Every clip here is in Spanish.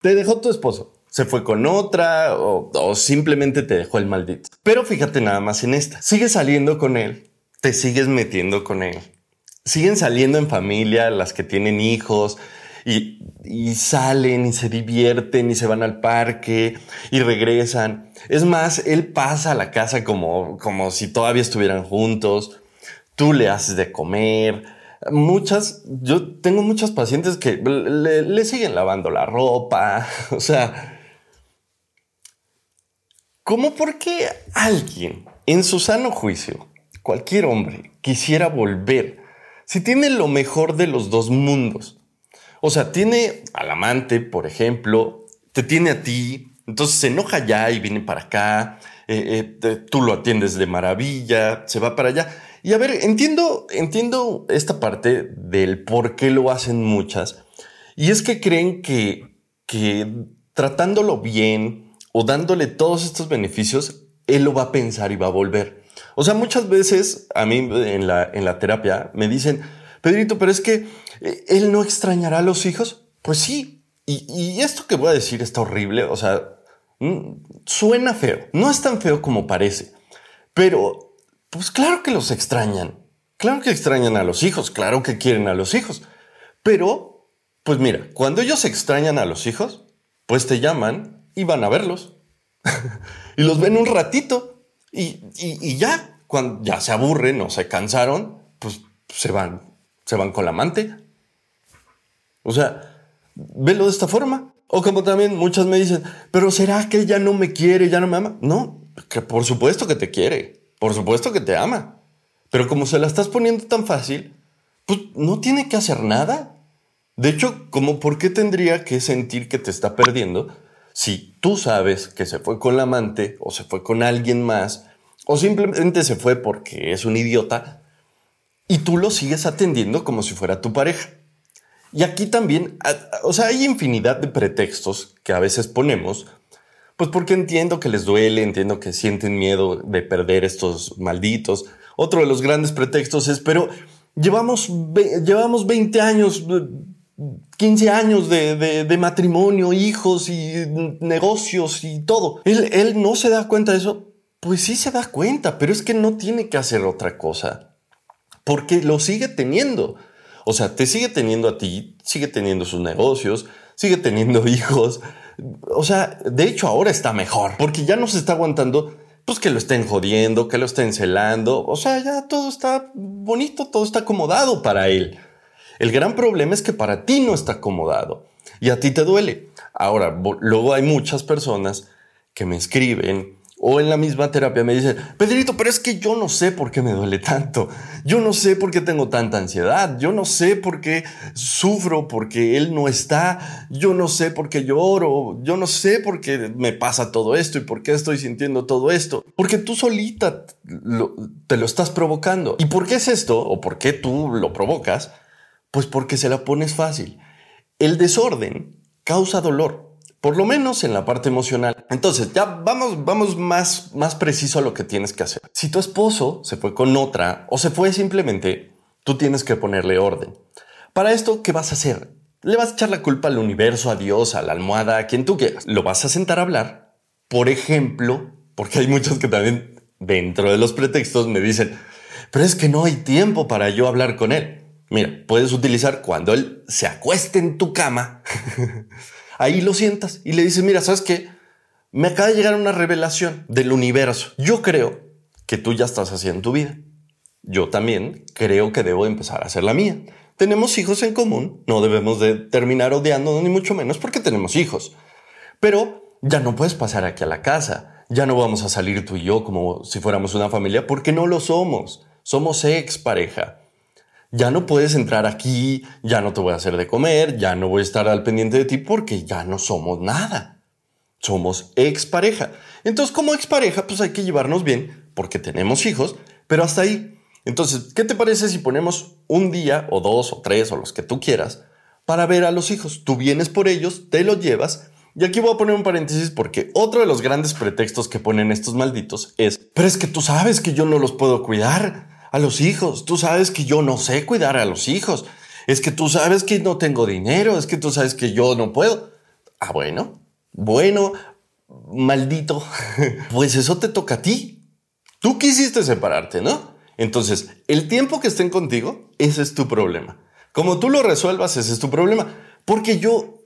Te dejó tu esposo, se fue con otra o, simplemente te dejó el maldito. Pero fíjate nada más en esta. Sigues saliendo con él, te sigues metiendo con él. Siguen saliendo en familia las que tienen hijos y, y salen y se divierten y se van al parque y regresan. Es más, él pasa a la casa como, como si todavía estuvieran juntos. Tú le haces de comer. Muchas, yo tengo muchas pacientes que le, siguen lavando la ropa. O sea, ¿cómo por qué alguien en su sano juicio, cualquier hombre, quisiera volver si tiene lo mejor de los dos mundos? O sea, tiene al amante, por ejemplo, te tiene a ti, entonces se enoja ya y viene para acá, eh, eh, tú lo atiendes de maravilla, se va para allá. Y a ver, entiendo, entiendo esta parte del por qué lo hacen muchas. Y es que creen que, que tratándolo bien o dándole todos estos beneficios, él lo va a pensar y va a volver. O sea, muchas veces a mí en la, en la terapia me dicen, Pedrito, pero es que eh, él no extrañará a los hijos. Pues sí. Y, y esto que voy a decir está horrible. O sea, mm, suena feo. No es tan feo como parece. Pero, pues claro que los extrañan. Claro que extrañan a los hijos. Claro que quieren a los hijos. Pero, pues mira, cuando ellos extrañan a los hijos, pues te llaman y van a verlos. y los ven un ratito. Y, y, ya, cuando ya se aburren o se cansaron, pues se van se van con la amante. O sea, velo de esta forma. O como también muchas me dicen, pero ¿será que ella no me quiere, ya no me ama? No, que por supuesto que te quiere, por supuesto que te ama. Pero como se la estás poniendo tan fácil, pues no tiene que hacer nada. De hecho, como por qué tendría que sentir que te está perdiendo si tú sabes que se fue con la amante o se fue con alguien más o simplemente se fue porque es un idiota y tú lo sigues atendiendo como si fuera tu pareja. Y aquí también, o sea, hay infinidad de pretextos que a veces ponemos, pues porque entiendo que les duele, entiendo que sienten miedo de perder estos malditos. Otro de los grandes pretextos es, pero llevamos, llevamos 20 años, 15 años de, de, matrimonio, hijos y negocios y todo. Él, él no se da cuenta de eso. Pues sí se da cuenta, pero es que no tiene que hacer otra cosa porque lo sigue teniendo. O sea, te sigue teniendo a ti, sigue teniendo sus negocios, sigue teniendo hijos. O sea, de hecho ahora está mejor, porque ya no se está aguantando pues que lo estén jodiendo, que lo estén celando. O sea, ya todo está bonito, todo está acomodado para él. El gran problema es que para ti no está acomodado y a ti te duele. Ahora, luego hay muchas personas que me escriben o en la misma terapia me dicen, Pedrito, pero es que yo no sé por qué me duele tanto. Yo no sé por qué tengo tanta ansiedad. Yo no sé por qué sufro porque él no está. Yo no sé por qué lloro. Yo no sé por qué me pasa todo esto y por qué estoy sintiendo todo esto. Porque tú solita te lo estás provocando. ¿Y por qué es esto? ¿O por qué tú lo provocas? Pues porque se la pones fácil. El desorden causa dolor por lo menos en la parte emocional. Entonces, ya vamos, vamos más, más preciso a lo que tienes que hacer. Si tu esposo se fue con otra o se fue simplemente, tú tienes que ponerle orden. Para esto, ¿qué vas a hacer? Le vas a echar la culpa al universo, a Dios, a la almohada, a quien tú quieras. Lo vas a sentar a hablar. Por ejemplo, porque hay muchos que también dentro de los pretextos me dicen, pero es que no hay tiempo para yo hablar con él. Mira, puedes utilizar cuando él se acueste en tu cama. ahí lo sientas y le dices, mira, ¿sabes qué? Me acaba de llegar una revelación del universo. Yo creo que tú ya estás haciendo tu vida. Yo también creo que debo empezar a hacer la mía. Tenemos hijos en común, no debemos de terminar odiando ni mucho menos porque tenemos hijos. Pero ya no puedes pasar aquí a la casa. Ya no vamos a salir tú y yo como si fuéramos una familia porque no lo somos. Somos ex pareja ya no puedes entrar aquí, ya no te voy a hacer de comer, ya no voy a estar al pendiente de ti porque ya no somos nada. Somos expareja. Entonces, como expareja, pues hay que llevarnos bien porque tenemos hijos, pero hasta ahí. Entonces, ¿qué te parece si ponemos un día o dos o tres o los que tú quieras para ver a los hijos? Tú vienes por ellos, te los llevas. Y aquí voy a poner un paréntesis porque otro de los grandes pretextos que ponen estos malditos es, pero es que tú sabes que yo no los puedo cuidar a los hijos. Tú sabes que yo no sé cuidar a los hijos. Es que tú sabes que no tengo dinero. Es que tú sabes que yo no puedo. Ah, bueno, bueno, maldito, pues eso te toca a ti. Tú quisiste separarte, ¿no? Entonces, el tiempo que estén contigo, ese es tu problema. Como tú lo resuelvas, ese es tu problema. Porque yo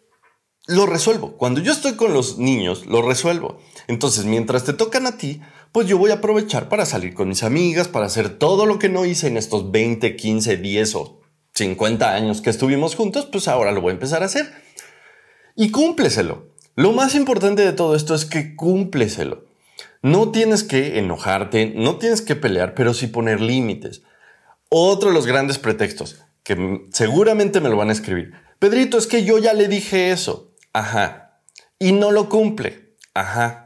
lo resuelvo. Cuando yo estoy con los niños, lo resuelvo. Entonces, mientras te tocan a ti, pues yo voy a aprovechar para salir con mis amigas, para hacer todo lo que no hice en estos 20, 15, 10 o 50 años que estuvimos juntos, pues ahora lo voy a empezar a hacer. Y cúmpleselo. Lo más importante de todo esto es que cúmpleselo. No tienes que enojarte, no tienes que pelear, pero sí poner límites. Otro de los grandes pretextos, que seguramente me lo van a escribir. Pedrito, es que yo ya le dije eso. Ajá. Y no lo cumple. Ajá.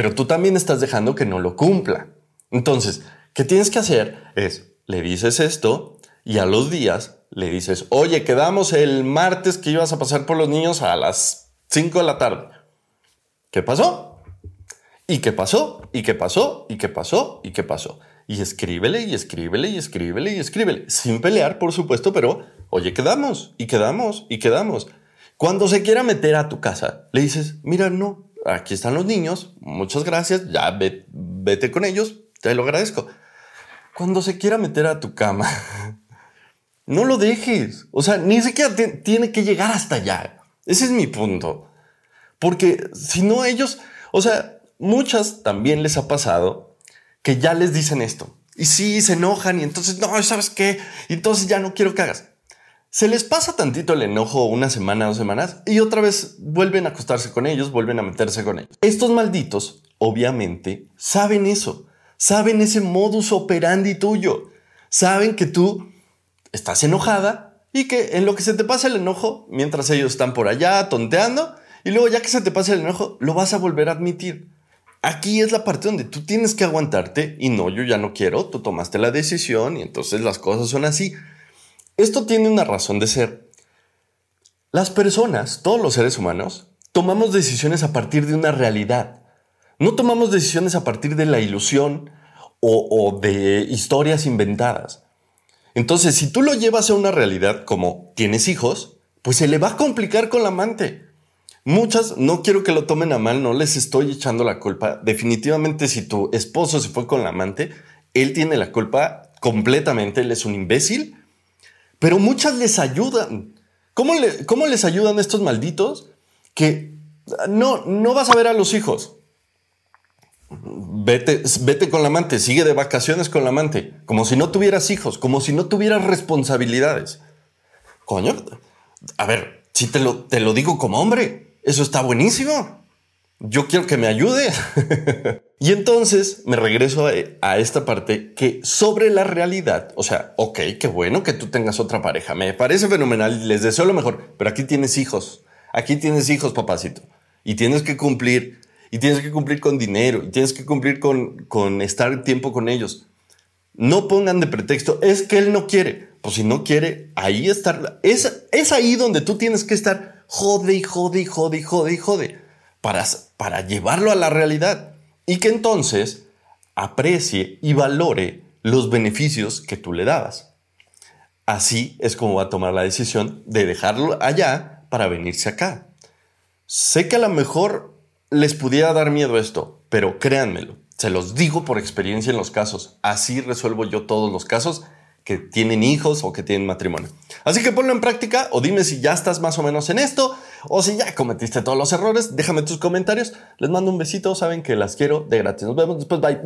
Pero tú también estás dejando que no lo cumpla. Entonces, ¿qué tienes que hacer? Es, le dices esto y a los días le dices, oye, quedamos el martes que ibas a pasar por los niños a las 5 de la tarde. ¿Qué pasó? ¿Y qué pasó? ¿Y qué pasó? ¿Y qué pasó? ¿Y qué pasó? Y escríbele y escríbele y escríbele y escríbele. Sin pelear, por supuesto, pero oye, quedamos y quedamos y quedamos. Cuando se quiera meter a tu casa, le dices, mira, no, aquí están los niños, muchas gracias, ya vete con ellos, te lo agradezco. Cuando se quiera meter a tu cama, no lo dejes. O sea, ni siquiera tiene que llegar hasta allá. Ese es mi punto. Porque si no ellos, o sea, muchas también les ha pasado que ya les dicen esto. Y sí, se enojan y entonces, no, ¿sabes qué? Entonces ya no quiero que hagas. Se les pasa tantito el enojo una semana, dos semanas y otra vez vuelven a acostarse con ellos, vuelven a meterse con ellos. Estos malditos, obviamente, saben eso. Saben ese modus operandi tuyo. Saben que tú estás enojada y que en lo que se te pasa el enojo, mientras ellos están por allá tonteando, y luego ya que se te pasa el enojo, lo vas a volver a admitir. Aquí es la parte donde tú tienes que aguantarte y no, yo ya no quiero, tú tomaste la decisión y entonces las cosas son así. Esto tiene una razón de ser. Las personas, todos los seres humanos, tomamos decisiones a partir de una realidad. No tomamos decisiones a partir de la ilusión o, de historias inventadas. Entonces, si tú lo llevas a una realidad como tienes hijos, pues se le va a complicar con la amante. Muchas, no quiero que lo tomen a mal, no les estoy echando la culpa. Definitivamente, si tu esposo se fue con la amante, él tiene la culpa completamente, él es un imbécil, pero muchas les ayudan. ¿Cómo, les ayudan estos malditos? Que no, no vas a ver a los hijos. Vete, vete con la amante, sigue de vacaciones con la amante, como si no tuvieras hijos, como si no tuvieras responsabilidades. Coño, a ver, si te lo, te lo digo como hombre, eso está buenísimo. Yo quiero que me ayude. y entonces me regreso a, esta parte que sobre la realidad, o sea, ok, qué bueno que tú tengas otra pareja, me parece fenomenal, les deseo lo mejor, pero aquí tienes hijos, aquí tienes hijos, papacito, y tienes que cumplir y tienes que cumplir con dinero y tienes que cumplir con, con estar tiempo con ellos. No pongan de pretexto, es que él no quiere. Pues si no quiere, ahí estar. Es, es ahí donde tú tienes que estar jode y jode y jode y jode y jode para, para llevarlo a la realidad. Y que entonces aprecie y valore los beneficios que tú le dabas. Así es como va a tomar la decisión de dejarlo allá para venirse acá. Sé que a lo mejor les pudiera dar miedo esto, pero créanmelo, se los digo por experiencia en los casos. Así resuelvo yo todos los casos que tienen hijos o que tienen matrimonio. Así que ponlo en práctica o dime si ya estás más o menos en esto o si ya cometiste todos los errores. Déjame tus comentarios. Les mando un besito. Saben que las quiero de gratis. Nos vemos después. Bye.